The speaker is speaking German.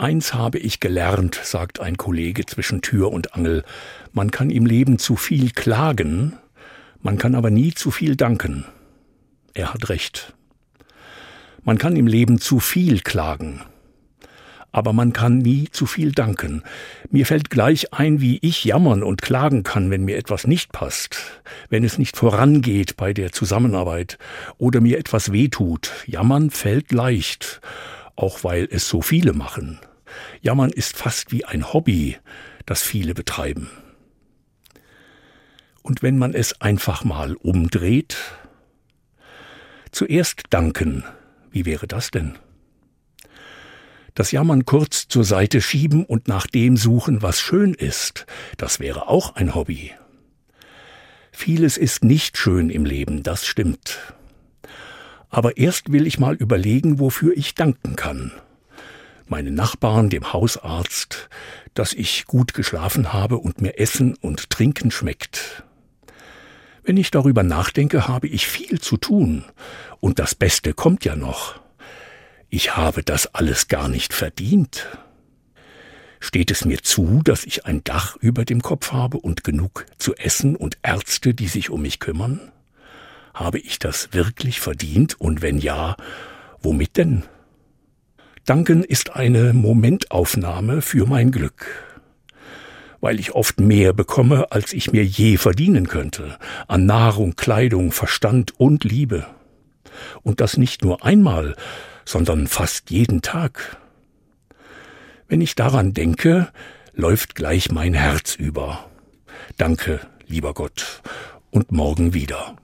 Eins habe ich gelernt, sagt ein Kollege zwischen Tür und Angel. Man kann im Leben zu viel klagen, man kann aber nie zu viel danken. Er hat recht. Man kann im Leben zu viel klagen, aber man kann nie zu viel danken. Mir fällt gleich ein, wie ich jammern und klagen kann, wenn mir etwas nicht passt, wenn es nicht vorangeht bei der Zusammenarbeit oder mir etwas wehtut. Jammern fällt leicht, auch weil es so viele machen. Jammern ist fast wie ein Hobby, das viele betreiben. Und wenn man es einfach mal umdreht, zuerst danken, wie wäre das denn? Das Jammern kurz zur Seite schieben und nach dem suchen, was schön ist, das wäre auch ein Hobby. Vieles ist nicht schön im Leben, das stimmt. Aber erst will ich mal überlegen, wofür ich danken kann meinen Nachbarn, dem Hausarzt, dass ich gut geschlafen habe und mir Essen und Trinken schmeckt. Wenn ich darüber nachdenke, habe ich viel zu tun, und das Beste kommt ja noch. Ich habe das alles gar nicht verdient. Steht es mir zu, dass ich ein Dach über dem Kopf habe und genug zu essen und Ärzte, die sich um mich kümmern? Habe ich das wirklich verdient, und wenn ja, womit denn? Danken ist eine Momentaufnahme für mein Glück, weil ich oft mehr bekomme, als ich mir je verdienen könnte, an Nahrung, Kleidung, Verstand und Liebe. Und das nicht nur einmal, sondern fast jeden Tag. Wenn ich daran denke, läuft gleich mein Herz über. Danke, lieber Gott, und morgen wieder.